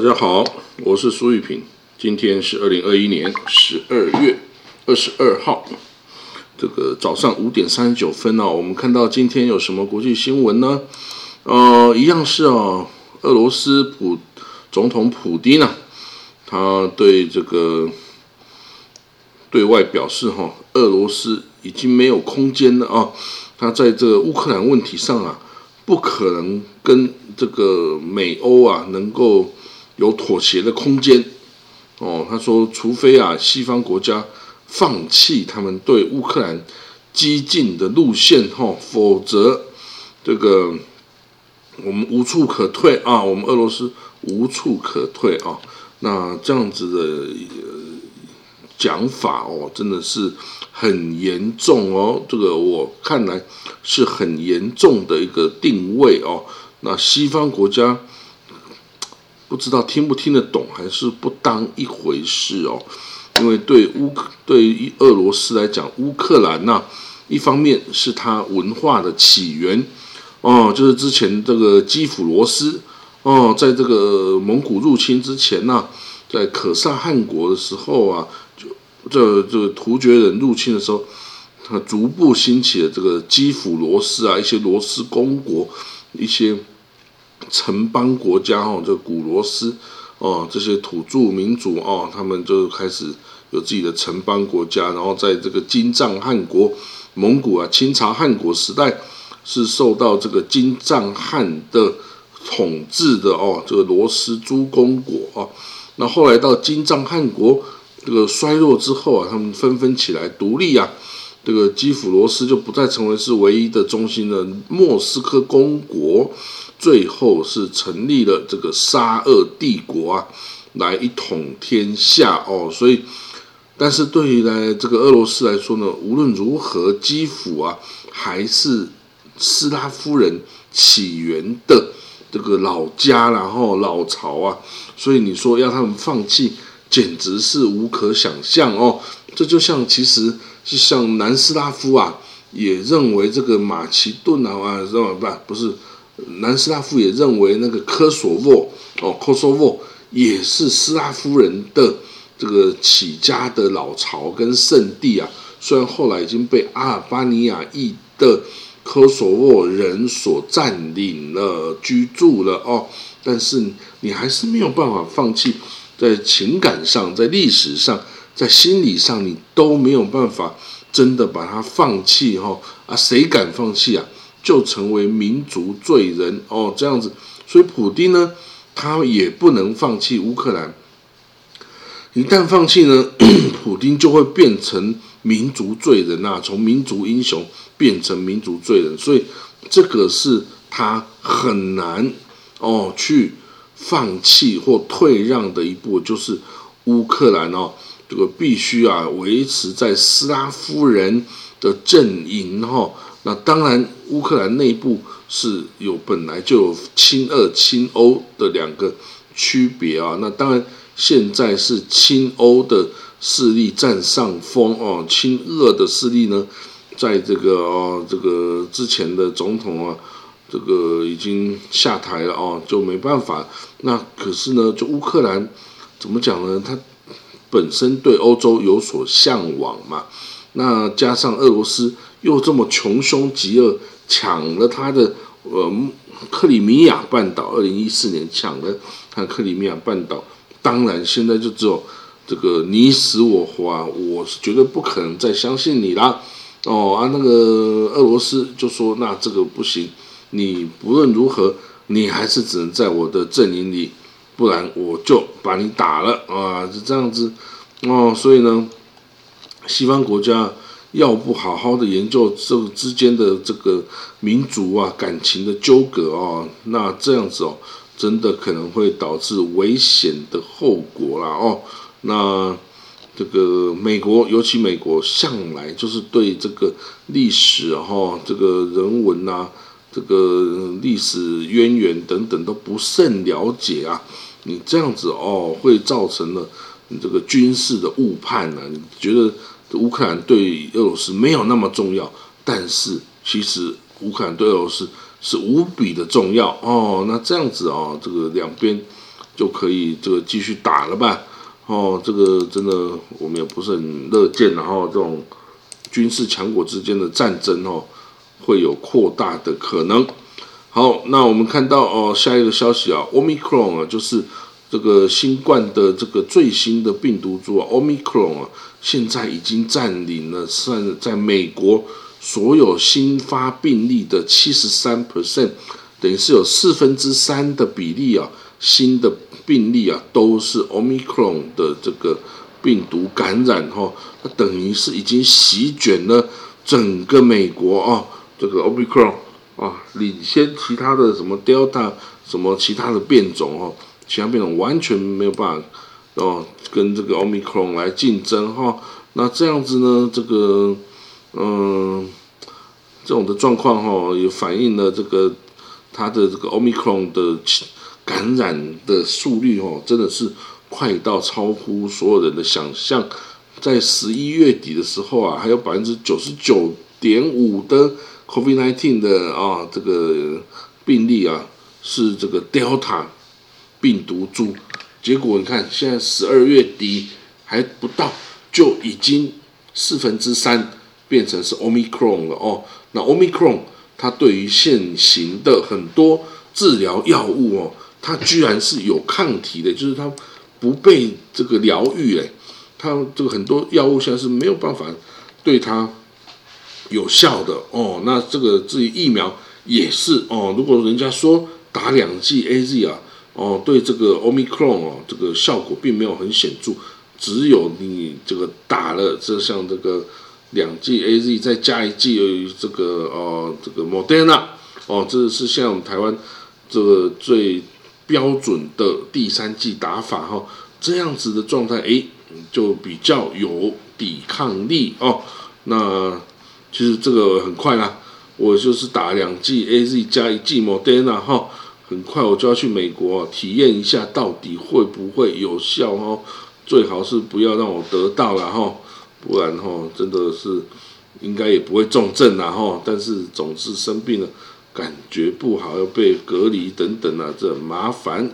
大家好，我是苏玉平，今天是二零二一年十二月二十二号，这个早上五点三十九分哦，我们看到今天有什么国际新闻呢？呃，一样是哦，俄罗斯普总统普京啊，他对这个对外表示哈，俄罗斯已经没有空间了啊，他在这个乌克兰问题上啊，不可能跟这个美欧啊能够有妥协的空间哦。他说，除非啊西方国家放弃他们对乌克兰激进的路线哈，否则这个。我们无处可退啊！我们俄罗斯无处可退啊！那这样子的讲法哦，真的是很严重哦。这个我看来是很严重的一个定位哦。那西方国家不知道听不听得懂，还是不当一回事哦。因为对乌克对于俄罗斯来讲，乌克兰呐，一方面是它文化的起源。哦，就是之前这个基辅罗斯哦，在这个蒙古入侵之前呢，在可萨汗国的时候啊，就这这个突厥人入侵的时候，他逐步兴起了这个基辅罗斯啊，一些罗斯公国，一些城邦国家哦，这个古罗斯哦，这些土著民族哦，他们就开始有自己的城邦国家，然后在这个金帐汗国、蒙古啊、清朝汗国时代。是受到这个金帐汗的统治的哦，这个罗斯诸公国啊，那后来到金帐汗国这个衰弱之后啊，他们纷纷起来独立啊，这个基辅罗斯就不再成为是唯一的中心的莫斯科公国，最后是成立了这个沙俄帝国啊，来一统天下哦，所以，但是对于呢这个俄罗斯来说呢，无论如何，基辅啊还是。斯拉夫人起源的这个老家，然后老巢啊，所以你说要他们放弃，简直是无可想象哦。这就像其实是像南斯拉夫啊，也认为这个马其顿啊啊，知道吧？不是南斯拉夫也认为那个科索沃哦，科索沃也是斯拉夫人的这个起家的老巢跟圣地啊。虽然后来已经被阿尔巴尼亚裔的。科索沃人所占领了居住了哦，但是你还是没有办法放弃，在情感上、在历史上、在心理上，你都没有办法真的把它放弃哈啊！谁敢放弃啊？就成为民族罪人哦，这样子。所以普丁呢，他也不能放弃乌克兰。一旦放弃呢，普丁就会变成民族罪人呐，从民族英雄。变成民族罪人，所以这个是他很难哦去放弃或退让的一步，就是乌克兰哦，这个必须啊维持在斯拉夫人的阵营哈。那当然，乌克兰内部是有本来就有亲俄亲欧的两个区别啊。那当然，现在是亲欧的势力占上风哦，亲俄的势力呢？在这个哦，这个之前的总统啊，这个已经下台了哦，就没办法。那可是呢，就乌克兰怎么讲呢？他本身对欧洲有所向往嘛。那加上俄罗斯又这么穷凶极恶，抢了他的呃克里米亚半岛，二零一四年抢了他克里米亚半岛。当然，现在就只有这个你死我活啊！我是绝对不可能再相信你啦。哦啊，那个俄罗斯就说：“那这个不行，你不论如何，你还是只能在我的阵营里，不然我就把你打了啊！”是这样子哦，所以呢，西方国家要不好好的研究这个之间的这个民族啊感情的纠葛哦，那这样子哦，真的可能会导致危险的后果啦哦，那。这个美国，尤其美国向来就是对这个历史哈，这个人文呐，这个历史渊源等等都不甚了解啊。你这样子哦，会造成了你这个军事的误判呢？你觉得乌克兰对俄罗斯没有那么重要，但是其实乌克兰对俄罗斯是无比的重要哦。那这样子哦，这个两边就可以这个继续打了吧？哦，这个真的我们也不是很乐见，然后这种军事强国之间的战争哦，会有扩大的可能。好，那我们看到哦，下一个消息啊，Omicron 啊，就是这个新冠的这个最新的病毒株啊，Omicron 啊，现在已经占领了算在美国所有新发病例的七十三 percent，等于是有四分之三的比例啊，新的病例啊都是 Omicron 的这个病毒感染哈，它等于是已经席卷了整个美国啊，这个 Omicron。啊，领先其他的什么 Delta 什么其他的变种哦，其他变种完全没有办法哦，跟这个 Omicron 来竞争哈。那这样子呢，这个嗯，这种的状况哈，也反映了这个它的这个 Omicron 的感染的速率哦，真的是快到超乎所有人的想象。在十一月底的时候啊，还有百分之九十九点五的。COVID-19 的啊，这个病例啊是这个 Delta 病毒株，结果你看现在十二月底还不到，就已经四分之三变成是 Omicron 了哦。那 Omicron 它对于现行的很多治疗药物哦，它居然是有抗体的，就是它不被这个疗愈哎，它这个很多药物现在是没有办法对它。有效的哦，那这个至于疫苗也是哦。如果人家说打两剂 A Z 啊，哦，对这个 Omicron 哦，这个效果并没有很显著。只有你这个打了这像这个两剂 A Z 再加一剂这个哦这个 Moderna 哦，这是像我们台湾这个最标准的第三剂打法哈，这样子的状态哎，就比较有抵抗力哦。那其实这个很快啦，我就是打两剂 A Z 加一剂 Moderna 哈，很快我就要去美国体验一下到底会不会有效哦。最好是不要让我得到了哈，不然哈真的是应该也不会重症啦哈。但是总是生病了，感觉不好，要被隔离等等啊，这很麻烦。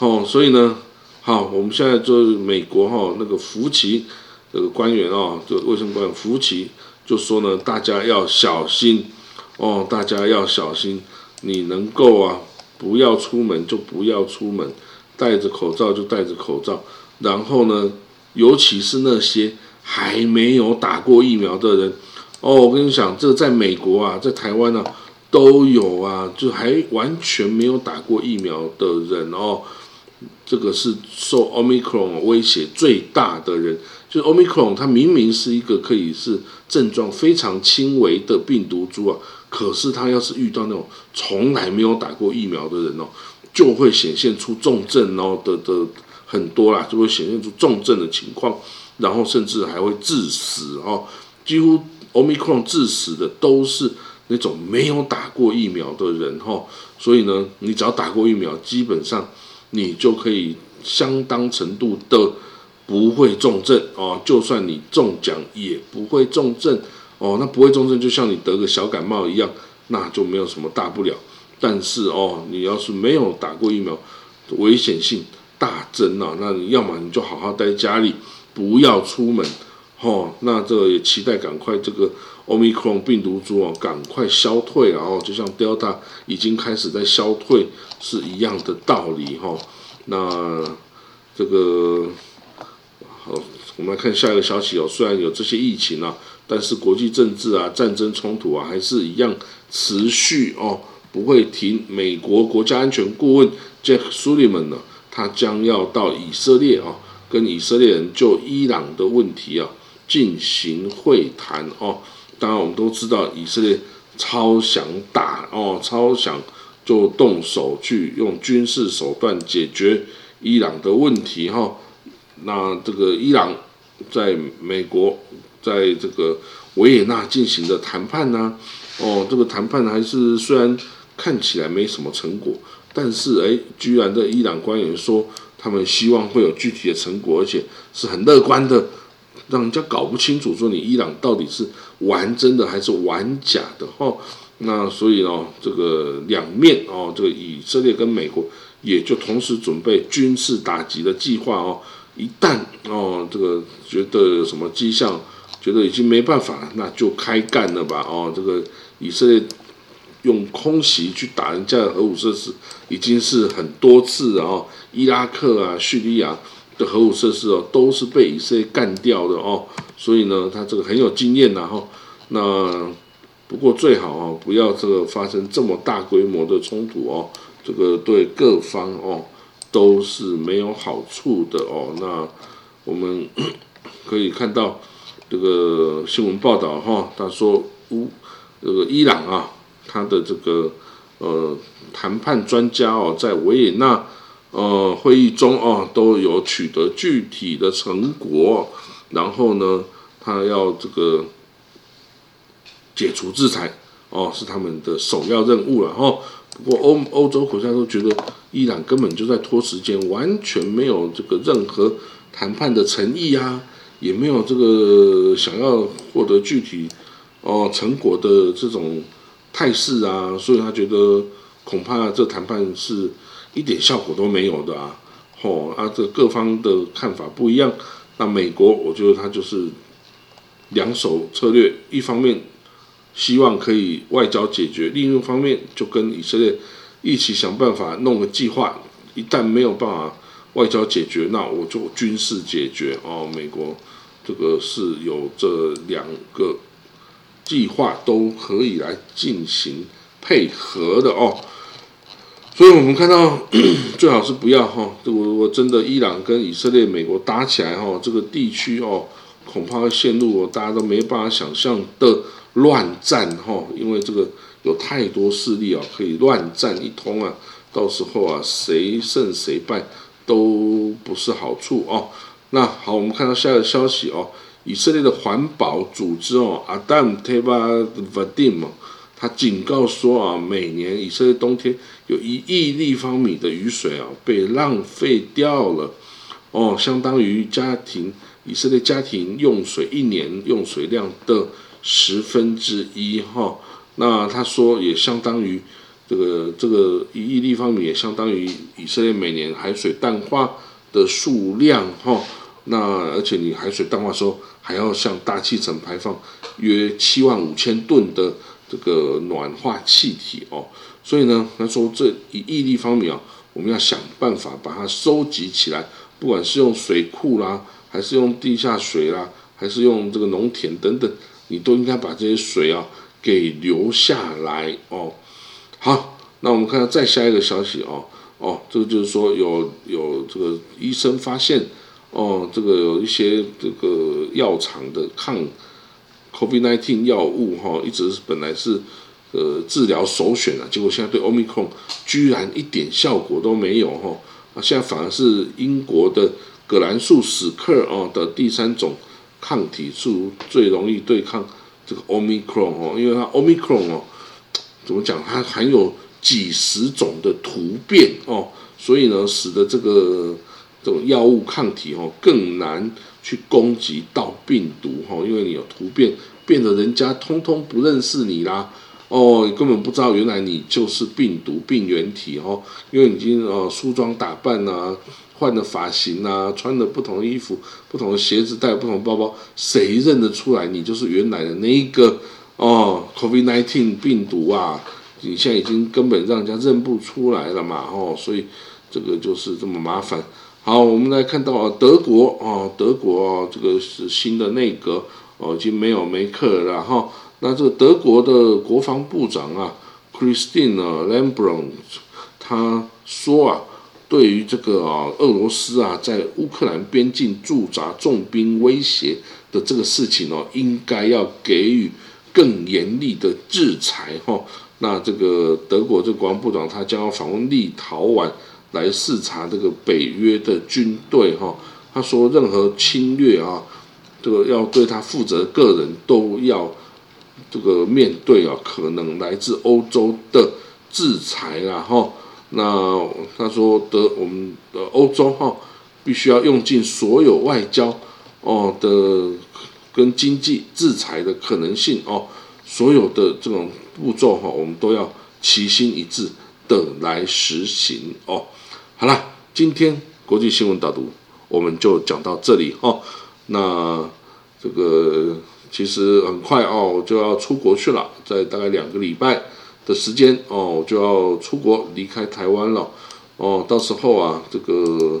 哦，所以呢，好，我们现在就是美国哈那个福奇这个官员哦，就卫生官员福奇。就说呢，大家要小心哦，大家要小心。你能够啊，不要出门就不要出门，戴着口罩就戴着口罩。然后呢，尤其是那些还没有打过疫苗的人哦，我跟你讲，这个在美国啊，在台湾呢都有啊，就还完全没有打过疫苗的人哦，这个是受 Omicron 威胁最大的人。就是 Omicron，它明明是一个可以是症状非常轻微的病毒株啊，可是他要是遇到那种从来没有打过疫苗的人哦，就会显现出重症哦的的很多啦，就会显现出重症的情况，然后甚至还会致死哦。几乎 Omicron 致死的都是那种没有打过疫苗的人哈，所以呢，你只要打过疫苗，基本上你就可以相当程度的。不会重症哦，就算你中奖也不会重症哦。那不会重症，就像你得个小感冒一样，那就没有什么大不了。但是哦，你要是没有打过疫苗，危险性大增啊。那你要么你就好好待家里，不要出门哦。那这个也期待赶快这个 Omicron 病毒株哦，赶快消退啊。哦，就像 Delta 已经开始在消退是一样的道理哈。那这个。好，我们来看下一个消息哦。虽然有这些疫情啊，但是国际政治啊、战争冲突啊，还是一样持续哦，不会停。美国国家安全顾问 Jack Sullivan 呢，他将要到以色列啊，跟以色列人就伊朗的问题啊进行会谈哦。当然，我们都知道以色列超想打哦，超想就动手去用军事手段解决伊朗的问题哈。那这个伊朗在美国在这个维也纳进行的谈判呢？哦，这个谈判还是虽然看起来没什么成果，但是哎，居然的伊朗官员说他们希望会有具体的成果，而且是很乐观的，让人家搞不清楚说你伊朗到底是玩真的还是玩假的哦。那所以呢，这个两面哦，这个以色列跟美国也就同时准备军事打击的计划哦。一旦哦，这个觉得什么迹象，觉得已经没办法了，那就开干了吧哦。这个以色列用空袭去打人家的核武设施，已经是很多次了哦。伊拉克啊、叙利亚的核武设施哦，都是被以色列干掉的哦。所以呢，他这个很有经验然后那不过最好哦，不要这个发生这么大规模的冲突哦。这个对各方哦。都是没有好处的哦。那我们 可以看到这个新闻报道哈，他说乌这个伊朗啊，他的这个呃谈判专家哦，在维也纳呃会议中哦，都有取得具体的成果。然后呢，他要这个解除制裁哦，是他们的首要任务了哈。不过欧欧洲国家都觉得伊朗根本就在拖时间，完全没有这个任何谈判的诚意啊，也没有这个想要获得具体哦成果的这种态势啊，所以他觉得恐怕这谈判是一点效果都没有的啊。哦，啊，这各方的看法不一样。那美国，我觉得他就是两手策略，一方面。希望可以外交解决，另一方面就跟以色列一起想办法弄个计划。一旦没有办法外交解决，那我就军事解决。哦，美国这个是有这两个计划都可以来进行配合的哦。所以我们看到 最好是不要哈，这我我真的伊朗跟以色列、美国打起来哈，这个地区哦恐怕会陷入大家都没办法想象的。乱战哈，因为这个有太多势力啊，可以乱战一通啊，到时候啊，谁胜谁败都不是好处哦。那好，我们看到下一个消息哦，以色列的环保组织哦，Adam Teva Vadim，他警告说啊，每年以色列冬天有一亿立方米的雨水啊被浪费掉了哦，相当于家庭以色列家庭用水一年用水量的。十分之一哈，那他说也相当于这个这个一亿立方米，也相当于以色列每年海水淡化的数量哈。那而且你海水淡化的时候，还要向大气层排放约七万五千吨的这个暖化气体哦。所以呢，他说这一亿立方米啊，我们要想办法把它收集起来，不管是用水库啦，还是用地下水啦，还是用这个农田等等。你都应该把这些水啊给留下来哦。好，那我们看到再下一个消息哦哦，这个就是说有有这个医生发现哦，这个有一些这个药厂的抗 COVID-19 药物哈，一直是本来是呃治疗首选啊，结果现在对 Omicron 居然一点效果都没有哈，啊，现在反而是英国的葛兰素史克哦的第三种。抗体素最容易对抗这个 omicron 哦，因为它 omicron 哦，怎么讲？它含有几十种的突变哦，所以呢，使得这个这种药物抗体哦更难去攻击到病毒哈，因为你有突变，变得人家通通不认识你啦哦，你根本不知道原来你就是病毒病原体哦，因为你已经呃梳妆打扮啊。换了发型啊，穿的不同的衣服，不同的鞋子，带不同包包，谁认得出来你就是原来的那一个哦？COVID-19 病毒啊，你现在已经根本让人家认不出来了嘛？哦，所以这个就是这么麻烦。好，我们来看到啊德国哦，德国哦，这个是新的内阁哦，已经没有梅克了哈。那这个德国的国防部长啊，Christine Lambron，他说啊。对于这个啊，俄罗斯啊，在乌克兰边境驻扎重兵威胁的这个事情哦，应该要给予更严厉的制裁哈。那这个德国这国防部长他将要访问立陶宛来视察这个北约的军队哈。他说，任何侵略啊，这个要对他负责个人都要这个面对啊，可能来自欧洲的制裁啊哈。那他说德我们的欧洲哈，必须要用尽所有外交哦的跟经济制裁的可能性哦，所有的这种步骤哈，我们都要齐心一致的来实行哦。好了，今天国际新闻导读我们就讲到这里哦。那这个其实很快哦，我就要出国去了，在大概两个礼拜的时间哦，我就要出国离开台湾了哦。到时候啊，这个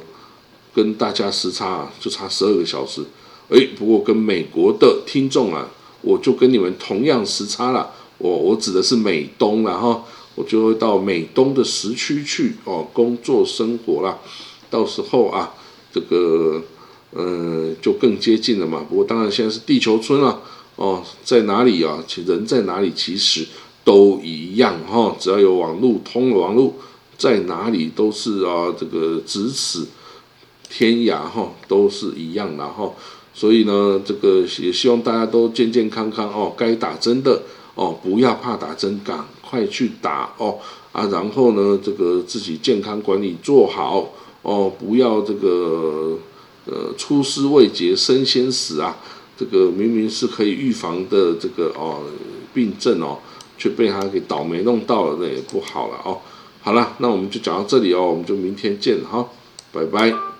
跟大家时差啊就差十二个小时。哎，不过跟美国的听众啊，我就跟你们同样时差了。我我指的是美东了哈。我就会到美东的时区去哦，工作生活啦。到时候啊，这个呃就更接近了嘛。不过当然现在是地球村了哦，在哪里啊？其人在哪里其实都一样哈，只要有网络通了网络，在哪里都是啊，这个咫尺天涯哈，都是一样的哈。所以呢，这个也希望大家都健健康康哦，该打针的哦，不要怕打针赶快去打哦啊，然后呢，这个自己健康管理做好哦，不要这个呃出师未捷身先死啊，这个明明是可以预防的这个哦病症哦，却被他给倒霉弄到了，那也不好了哦。好了，那我们就讲到这里哦，我们就明天见哈，拜拜。